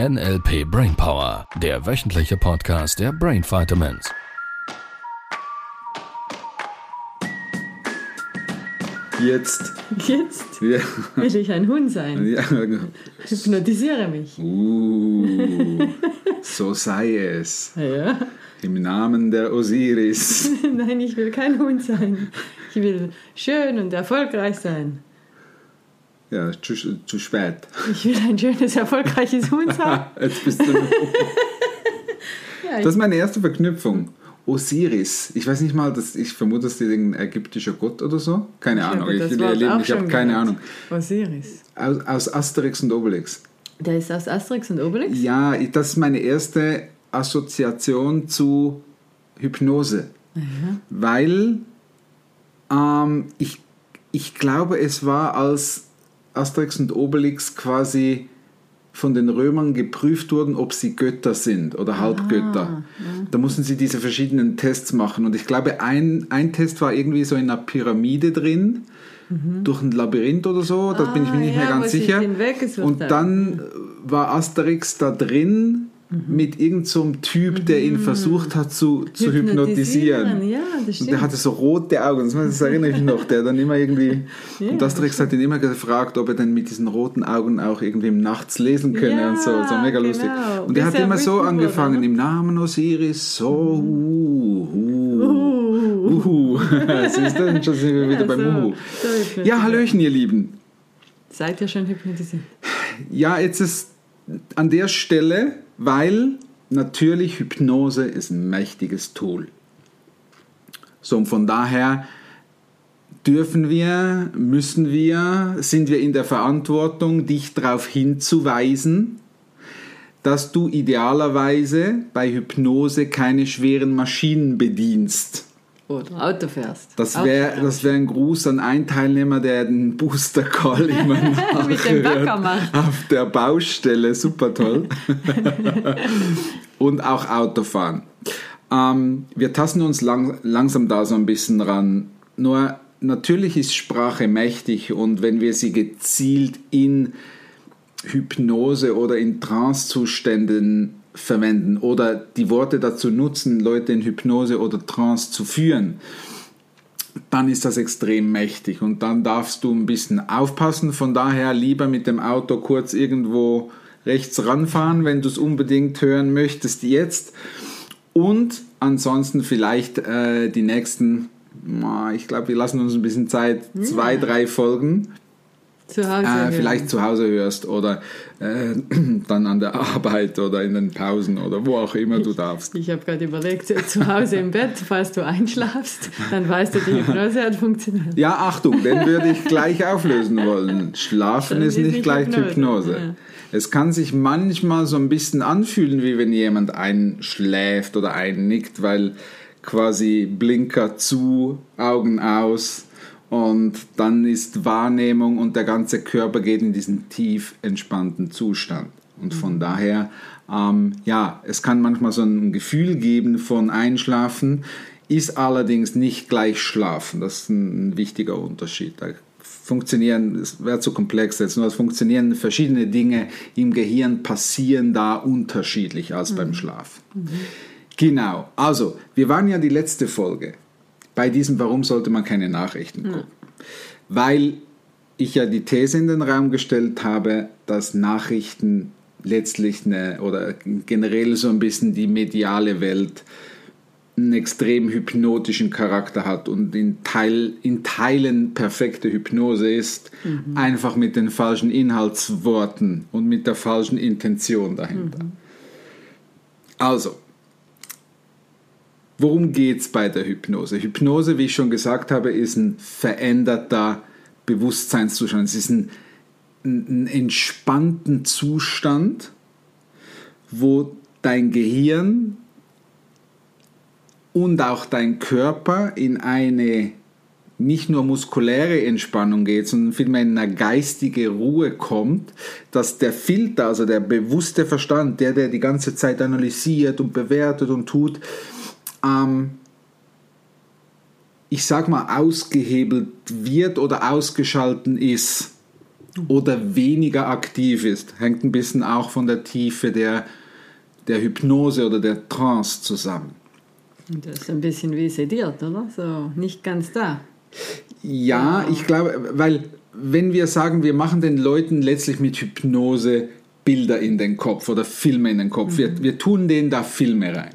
NLP Brainpower, der wöchentliche Podcast der Brain Vitamins. Jetzt. Jetzt Ja. will ich ein Hund sein. ja. Hypnotisiere mich. Uh, so sei es. Ja. Im Namen der Osiris. Nein, ich will kein Hund sein. Ich will schön und erfolgreich sein. Ja, zu, zu spät. Ich will ein schönes, erfolgreiches Hund sein. Jetzt bist du. Ja, Das ist meine erste Verknüpfung. Osiris. Ich weiß nicht mal, dass ich vermute, dass die ein ägyptischer Gott oder so. Keine ich Ahnung. Ich, ich, erlebe- habe keine gehört. Ahnung. Osiris. Aus, aus Asterix und Obelix. Der ist aus Asterix und Obelix? Ja, das ist meine erste Assoziation zu Hypnose. Weil ähm, ich, ich glaube, es war, als Asterix und Obelix quasi von den Römern geprüft wurden, ob sie Götter sind oder Halbgötter. Da mussten sie diese verschiedenen Tests machen. Und ich glaube, ein, ein Test war irgendwie so in einer Pyramide drin, durch ein Labyrinth oder so. Da bin ich mir Ah, nicht mehr ja, ganz wo sie sicher. Und dann war Asterix da drin mit irgendeinem so Typ, der ihn versucht hat zu, zu hypnotisieren. Ja, das Und der hatte so rote Augen, das, erinnere ich noch, der dann immer irgendwie. Ja, und Asterix hat ihn immer gefragt, ob er denn mit diesen roten Augen auch irgendwie nachts lesen könne Ja, und so. So mega genau. lustig. Und er Bis hat er immer so angefangen, ne? im Namen Osiris, so, uh, uh, uh. Siehst du, schon sind wir wieder Ja, beim so. Uhu. So hypnotisiert. Ja, Hallöchen, ihr Lieben. Seid ihr schon hypnotisiert? Ja, jetzt ist an der Stelle, weil natürlich Hypnose ist ein mächtiges Tool. So, und von daher dürfen wir, müssen wir, sind wir in der Verantwortung, dich darauf hinzuweisen, dass du idealerweise bei Hypnose keine schweren Maschinen bedienst. Oder Auto fährst. Das wäre das wär ein Gruß an einen Teilnehmer, der den Booster Call immer Mit dem nachhört Backer macht. auf der Baustelle. Super toll. Und auch Autofahren. Ähm, wir tasten uns lang, langsam da so ein bisschen ran. Nur natürlich ist Sprache mächtig und wenn wir sie gezielt in Hypnose oder in Trancezuständen verwenden oder die Worte dazu nutzen, Leute in Hypnose oder Trance zu führen, dann ist das extrem mächtig und dann darfst du ein bisschen aufpassen. Von daher lieber mit dem Auto kurz irgendwo rechts ranfahren, wenn du es unbedingt hören möchtest jetzt. Und ansonsten vielleicht äh, die nächsten, ich glaube, wir lassen uns ein bisschen Zeit, zwei, drei Folgen Zu Hause. äh, vielleicht zu Hause hörst oder äh, dann an der Arbeit oder in den Pausen oder wo auch immer du darfst. Ich habe gerade überlegt, zu Hause im Bett, falls du einschlafst, dann weißt du, die Hypnose hat funktioniert. Ja, Achtung, den würde ich gleich auflösen wollen. Schlafen Das ist nicht gleich Hypnose. Hypnose, ja. Es kann sich manchmal so ein bisschen anfühlen, wie wenn jemand einschläft oder einnickt, weil quasi Blinker zu, Augen aus und dann ist Wahrnehmung und der ganze Körper geht in diesen tief entspannten Zustand. Und von daher, ähm, ja, es kann manchmal so ein Gefühl geben von Einschlafen, ist allerdings nicht gleich Schlafen. Das ist ein wichtiger Unterschied. Da funktionieren, es wäre zu komplex jetzt, nur es funktionieren verschiedene Dinge im Gehirn, passieren da unterschiedlich als beim Schlaf. Genau, also wir waren ja die letzte Folge bei diesem Warum sollte man keine Nachrichten gucken? Weil ich ja die These in den Raum gestellt habe, dass Nachrichten letztlich eine oder generell so ein bisschen die mediale Welt einen extrem hypnotischen Charakter hat und in, Teil, in Teilen perfekte Hypnose ist, einfach mit den falschen Inhaltsworten und mit der falschen Intention dahinter. Also, worum geht es bei der Hypnose? Hypnose, wie ich schon gesagt habe, ist ein veränderter Bewusstseinszustand. Es ist ein, ein, entspannten Zustand, wo dein Gehirn und auch dein Körper in eine nicht nur muskuläre Entspannung geht, sondern vielmehr in eine geistige Ruhe kommt, dass der Filter, also der bewusste Verstand, der, der die ganze Zeit analysiert und bewertet und tut, ähm, ich sag mal, ausgehebelt wird oder ausgeschalten ist. oder weniger aktiv ist. Hängt ein bisschen auch von der Tiefe der, der Hypnose oder der Trance zusammen. Und das ist ein bisschen wie sediert, oder? So nicht ganz da. Ja, ich glaube, weil wenn wir sagen, wir machen den Leuten letztlich mit Hypnose Bilder in den Kopf oder Filme in den Kopf, wir, wir tun denen da Filme rein.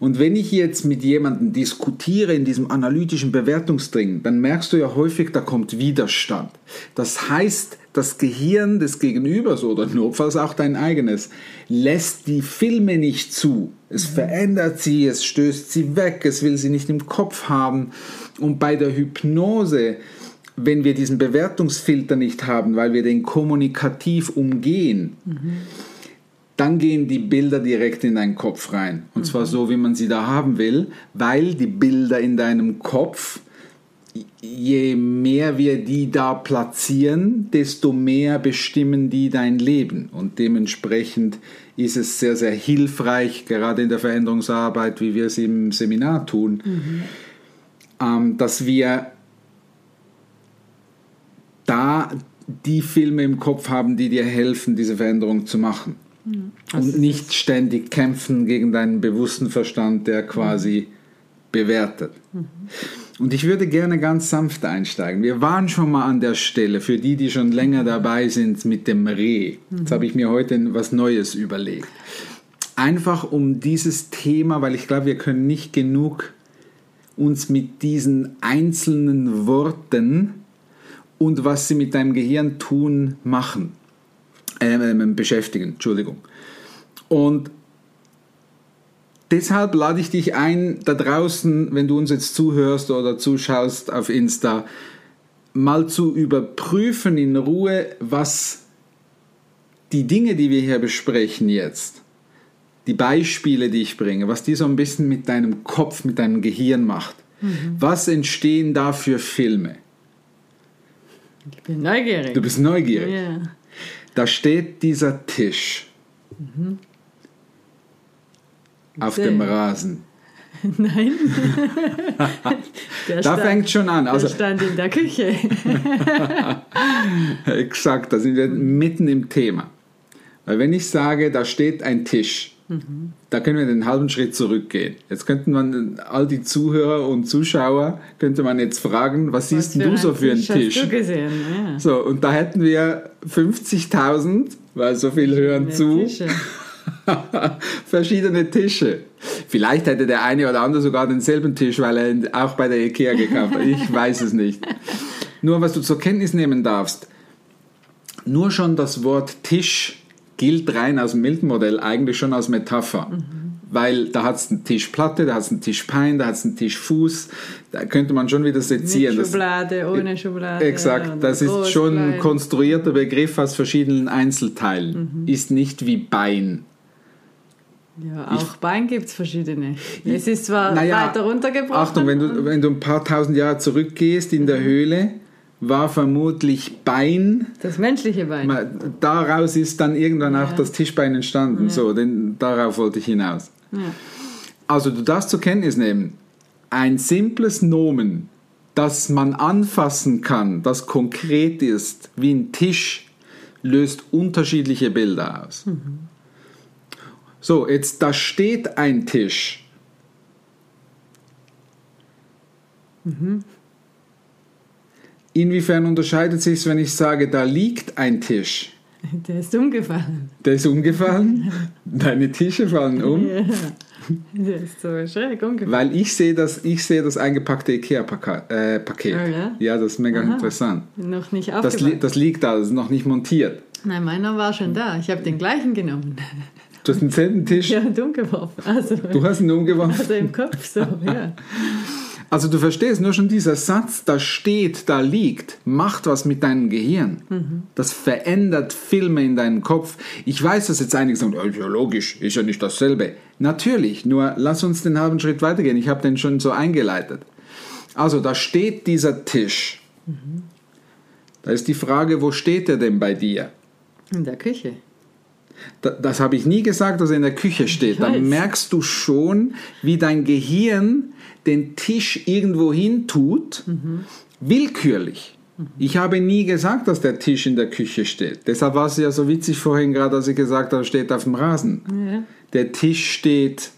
Und wenn ich jetzt mit jemandem diskutiere in diesem analytischen Bewertungsdringen, dann merkst du ja häufig, da kommt Widerstand. Das heißt, das Gehirn des Gegenübers oder notfalls auch dein eigenes lässt die Filme nicht zu. Es verändert sie, es stößt sie weg, es will sie nicht im Kopf haben. Und bei der Hypnose, wenn wir diesen Bewertungsfilter nicht haben, weil wir den kommunikativ umgehen, dann gehen die Bilder direkt in deinen Kopf rein. Und zwar so, wie man sie da haben will, weil die Bilder in deinem Kopf, je mehr wir die da platzieren, desto mehr bestimmen die dein Leben. Und dementsprechend ist es sehr, sehr hilfreich, gerade in der Veränderungsarbeit, wie wir es im Seminar tun, ähm, dass wir da die Filme im Kopf haben, die dir helfen, diese Veränderung zu machen. Und nicht ständig kämpfen gegen deinen bewussten Verstand, der quasi bewertet. Und ich würde gerne ganz sanft einsteigen. Wir waren schon mal an der Stelle, für die, die schon länger dabei sind, mit dem Reh. Jetzt habe ich mir heute was Neues überlegt. Einfach um dieses Thema, weil ich glaube, wir können nicht genug uns mit diesen einzelnen Worten und was sie mit deinem Gehirn tun, machen ähm, beschäftigen. Entschuldigung. Und deshalb lade ich dich ein, da draußen, wenn du uns jetzt zuhörst oder zuschaust auf Insta, mal zu überprüfen in Ruhe, was die Dinge, die wir hier besprechen jetzt, die Beispiele, die ich bringe, was die so ein bisschen mit deinem Kopf, mit deinem Gehirn macht. Was entstehen da für Filme? Ich bin neugierig. Du bist neugierig. Ja. Da steht dieser Tisch auf Sehr. dem Rasen. Nein. Der Da fängt schon an. Der Also stand in der Küche. exakt, da sind wir mitten im Thema. Weil wenn ich sage, da steht ein Tisch, da können wir den halben Schritt zurückgehen. Jetzt könnten man all die Zuhörer und Zuschauer könnte man jetzt fragen, was siehst denn du so für einen Tisch? Hast du gesehen? Ja. So, und da hätten wir 50.000, weil so viel hören zu, Tische. verschiedene Tische. Vielleicht hätte der eine oder andere sogar denselben Tisch, weil er auch bei der Ikea gekauft hat. Ich weiß es nicht. Nur was du zur Kenntnis nehmen darfst, nur schon das Wort Tisch gilt rein aus dem Milton-Modell eigentlich schon als Metapher. Weil da hat es einen Tischplatte, da hat es einen Tischbein, da hat es einen Tischfuß. Da könnte man schon wieder sezieren. Mit Das- Schublade, ohne Schublade. Exakt, das ist groß, schon ein konstruierter Begriff aus verschiedenen Einzelteilen. Ist nicht wie Bein. Ja, auch Bein gibt es verschiedene. Es ist zwar Naja, weiter runtergebrochen. Achtung, wenn du, wenn du ein paar tausend Jahre zurückgehst in der Höhle, war vermutlich Bein, Das menschliche Bein. daraus ist dann irgendwann auch Ja. das Tischbein entstanden. So, denn darauf wollte ich hinaus. Also du darfst zur Kenntnis nehmen, ein simples Nomen, das man anfassen kann, das konkret ist, wie ein Tisch, löst unterschiedliche Bilder aus. So, jetzt da steht ein Tisch. Inwiefern unterscheidet sich wenn ich sage, da liegt ein Tisch? Der ist umgefallen. Der ist umgefallen. Deine Tische fallen um. Ja. Der ist so schräg umgefallen. Weil ich sehe das, ich sehe das eingepackte IKEA-Paket. Äh. Oh ja? ja, das ist mega Aha. interessant. Noch nicht Das, li das liegt da, das ist noch nicht montiert. Nein, meiner war schon da. Ich habe den gleichen genommen. Du hast denselben Tisch, Ja, und umgeworfen. Also, du hast ihn umgeworfen. also im Kopf so, ja. Also du verstehst, nur schon dieser Satz, da steht, da liegt, macht was mit deinem Gehirn. Mhm. Das verändert Filme in deinem Kopf. Ich weiß, dass jetzt einige sagen, ja, ist ja logisch, ist ja nicht dasselbe. Natürlich, nur lass uns den halben Schritt weitergehen. Ich habe den schon so eingeleitet. Also da steht dieser Tisch. Mhm. Da ist die Frage, wo steht er denn bei dir? In der Küche. Da- Das habe ich nie gesagt, dass er in der Küche steht. Dann merkst du schon, wie dein Gehirn den Tisch irgendwo hin tut, Mhm. willkürlich. Ich habe nie gesagt, dass der Tisch in der Küche steht. Deshalb war es ja so witzig vorhin gerade, als ich gesagt habe, steht auf dem Rasen. Ja. Der Tisch steht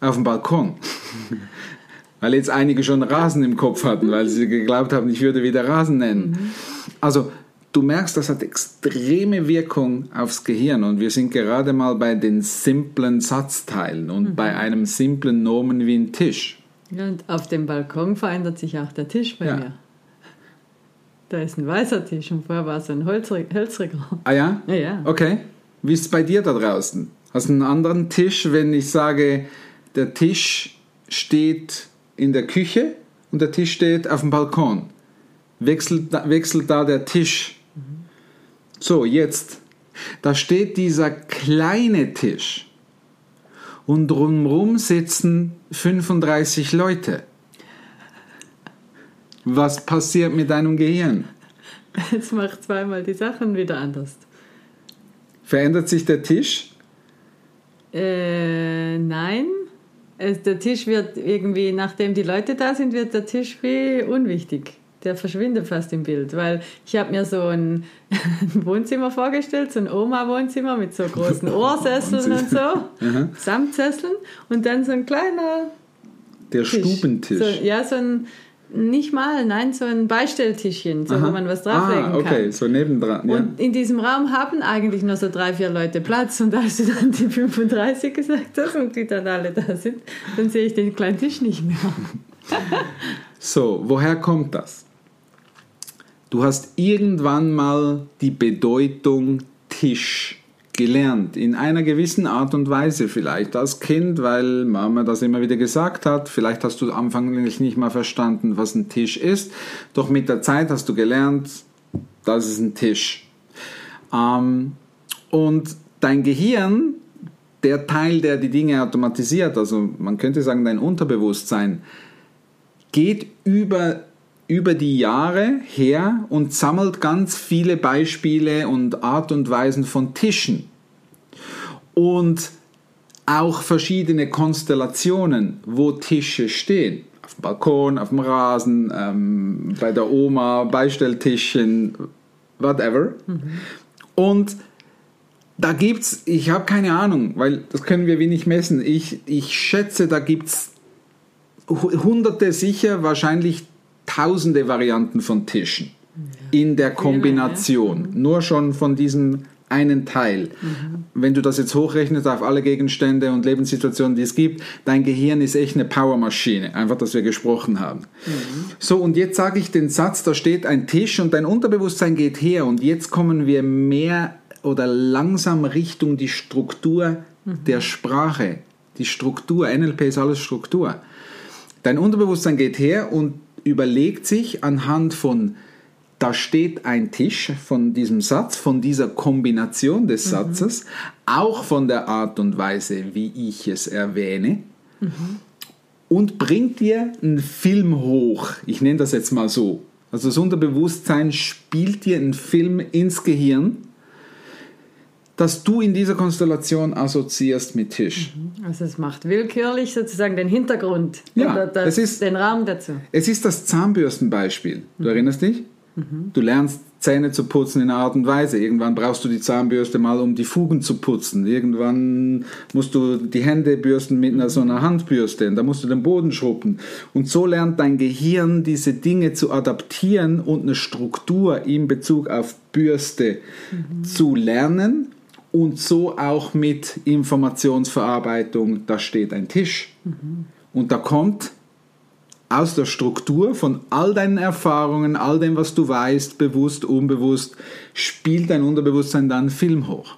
auf dem Balkon. weil jetzt einige schon Rasen im Kopf hatten, weil sie geglaubt haben, ich würde wieder Rasen nennen. Also du merkst, das hat extreme Wirkung aufs Gehirn und wir sind gerade mal bei den simplen Satzteilen und bei einem simplen Nomen wie ein Tisch. Ja, und auf dem Balkon verändert sich auch der Tisch bei Ja. mir. Da ist ein weißer Tisch und vorher war es ein hölzriger. Ah ja? Ja, ja. Okay. Wie ist es bei dir da draußen? Hast du einen anderen Tisch, wenn ich sage, der Tisch steht in der Küche und der Tisch steht auf dem Balkon? Wechselt, wechselt da der Tisch? So, jetzt. Da steht dieser kleine Tisch und drumherum sitzen 35 Leute. Was passiert mit deinem Gehirn? Jetzt macht zweimal die Sachen wieder anders. Verändert sich der Tisch? Äh, nein. Es, der Tisch wird irgendwie, nachdem die Leute da sind, wird der Tisch wie unwichtig. Der verschwindet fast im Bild, weil ich habe mir so ein, ein Wohnzimmer vorgestellt, so ein Oma-Wohnzimmer mit so großen Ohrsesseln und so, Samtsesseln und dann so ein kleiner Der Tisch. Stubentisch. So, ja, so ein, nicht mal, nein, so ein Beistelltischchen, so, Aha. wo man was drauflegen ah, okay, kann. so nebendran. Ja. Und in diesem Raum haben eigentlich nur so drei, vier Leute Platz. Und als du dann die 35 gesagt hast und die dann alle da sind, dann sehe ich den kleinen Tisch nicht mehr. So, woher kommt das? Du hast irgendwann mal die Bedeutung Tisch gelernt, in einer gewissen Art und Weise vielleicht als Kind, weil Mama das immer wieder gesagt hat. Vielleicht hast du anfänglich nicht mal verstanden, was ein Tisch ist, doch mit der Zeit hast du gelernt, das ist ein Tisch. Ähm, und dein Gehirn, der Teil, der die Dinge automatisiert, also man könnte sagen dein Unterbewusstsein, geht über, über die Jahre her und sammelt ganz viele Beispiele und Art und Weisen von Tischen. Und auch verschiedene Konstellationen, wo Tische stehen. Auf dem Balkon, auf dem Rasen, ähm, bei der Oma, Beistelltischchen, whatever. Und da gibt's, ich habe keine Ahnung, weil das können wir wenig messen. Ich, ich schätze, da gibt's hu- hunderte sicher, wahrscheinlich tausende Varianten von Tischen in der Kombination. Nur schon von diesem einen Teil. Wenn du das jetzt hochrechnest auf alle Gegenstände und Lebenssituationen, die es gibt, dein Gehirn ist echt eine Powermaschine, einfach, dass wir gesprochen haben. So, und jetzt sage ich den Satz, da steht ein Tisch und dein Unterbewusstsein geht her und jetzt kommen wir mehr oder langsam Richtung die Struktur der Sprache. Die Struktur, NLP ist alles Struktur. Dein Unterbewusstsein geht her und überlegt sich anhand von, da steht ein Tisch von diesem Satz, von dieser Kombination des Satzes, auch von der Art und Weise, wie ich es erwähne, und bringt dir einen Film hoch. Ich nenne das jetzt mal so. Also das Unterbewusstsein spielt dir einen Film ins Gehirn, das du in dieser Konstellation assoziierst mit Tisch. Also es macht willkürlich sozusagen den Hintergrund Ja, das, es ist- den Raum dazu. Es ist das Zahnbürstenbeispiel. Du erinnerst dich? Du lernst Zähne zu putzen in einer Art und Weise. Irgendwann brauchst du die Zahnbürste mal, um die Fugen zu putzen. Irgendwann musst du die Hände bürsten mit einer, so einer Handbürste. Und da musst du den Boden schrubben. Und so lernt dein Gehirn diese Dinge zu adaptieren und eine Struktur in Bezug auf Bürste zu lernen. Und so auch mit Informationsverarbeitung. Da steht ein Tisch. Und da kommt aus der Struktur von all deinen Erfahrungen, all dem, was du weißt, bewusst, unbewusst, spielt dein Unterbewusstsein dann Film hoch.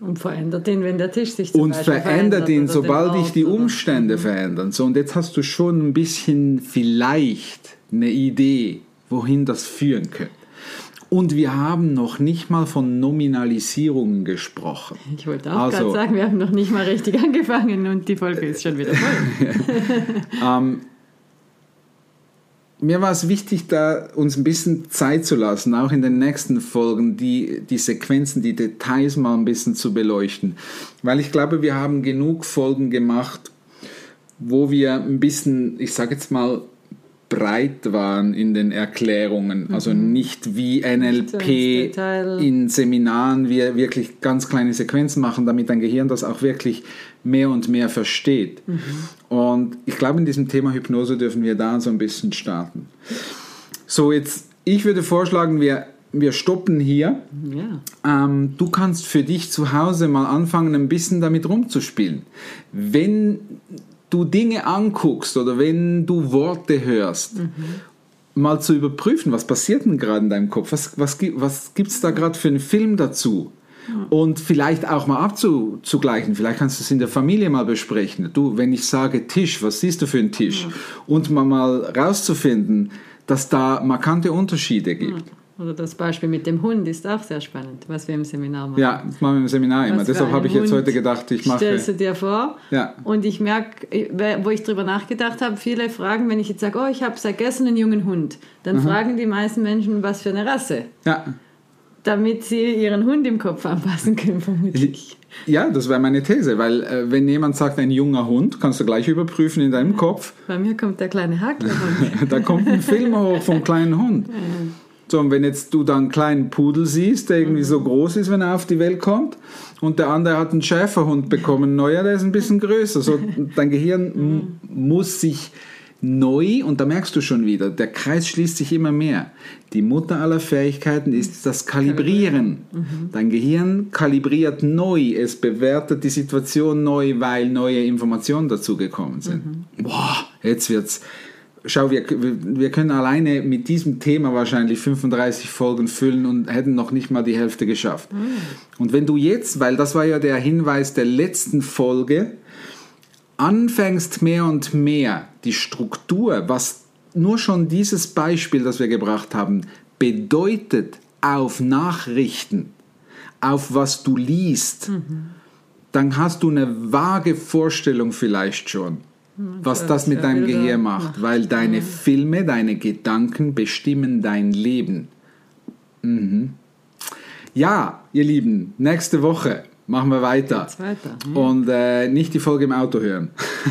Und verändert ihn, wenn der Tisch sich zum Und Beispiel verändert ihn, sobald dich die Ort oder- Umstände verändern. So, und jetzt hast du schon ein bisschen vielleicht eine Idee, wohin das führen könnte. Und wir haben noch nicht mal von Nominalisierungen gesprochen. Ich wollte auch Also- gerade sagen, wir haben noch nicht mal richtig angefangen und die Folge ist schon wieder voll. Mir war es wichtig, da uns ein bisschen Zeit zu lassen, auch in den nächsten Folgen, die, die Sequenzen, die Details mal ein bisschen zu beleuchten. Weil ich glaube, wir haben genug Folgen gemacht, wo wir ein bisschen, ich sage jetzt mal, breit waren in den Erklärungen. Also nicht wie so ins NLP in Seminaren wir wirklich ganz kleine Sequenzen machen, damit dein Gehirn das auch wirklich mehr und mehr versteht. Und ich glaube, in diesem Thema Hypnose dürfen wir da so ein bisschen starten. So, jetzt, ich würde vorschlagen, wir, wir stoppen hier. Ja. Ähm, du kannst für dich zu Hause mal anfangen, ein bisschen damit rumzuspielen. Wenn du Dinge anguckst oder wenn du Worte hörst, mal zu überprüfen, was passiert denn gerade in deinem Kopf? Was, was, was gibt es da gerade für einen Film dazu? Und vielleicht auch mal abzugleichen. Vielleicht kannst du es in der Familie mal besprechen. Du, wenn ich sage Tisch, was siehst du für einen Tisch? Und mal, mal rauszufinden, dass da markante Unterschiede gibt. Oder das Beispiel mit dem Hund ist auch sehr spannend, was wir im Seminar machen. Ja, das machen wir im Seminar immer. Deshalb habe ich jetzt heute gedacht, ich mache. Stellst du dir vor? Ja. Und ich merke, wo ich drüber nachgedacht habe, viele fragen, wenn ich jetzt sage, oh, ich habe seit gestern einen jungen Hund, dann fragen die meisten Menschen, was für eine Rasse, Ja. damit sie ihren Hund im Kopf anpassen können, vermutlich. Ja, das wäre meine These, weil äh, wenn jemand sagt, ein junger Hund, kannst du gleich überprüfen in deinem Kopf, Bei mir kommt der kleine Haklerhund. da kommt ein Film hoch vom kleinen Hund. So, und wenn jetzt du dann einen kleinen Pudel siehst, der irgendwie so groß ist, wenn er auf die Welt kommt, und der andere hat einen Schäferhund bekommen, neuer, der ist ein bisschen größer. So, dein Gehirn m- muss sich neu, und da merkst du schon wieder, der Kreis schließt sich immer mehr. Die Mutter aller Fähigkeiten ist das Kalibrieren. Dein Gehirn kalibriert neu, es bewertet die Situation neu, weil neue Informationen dazugekommen sind. Boah, jetzt wird's. Schau, wir, wir können alleine mit diesem Thema wahrscheinlich 35 Folgen füllen und hätten noch nicht mal die Hälfte geschafft. Und wenn du jetzt, weil das war ja der Hinweis der letzten Folge, anfängst mehr und mehr die Struktur, was nur schon dieses Beispiel, das wir gebracht haben, bedeutet auf Nachrichten, auf was du liest, dann hast du eine vage Vorstellung vielleicht schon, was das mit deinem Gehirn macht, macht. weil deine Filme, deine Gedanken bestimmen dein Leben. Mhm. Ja, ihr Lieben, nächste Woche machen wir weiter. Und äh, nicht die Folge im Auto hören.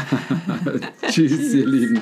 Tschüss, ihr Lieben.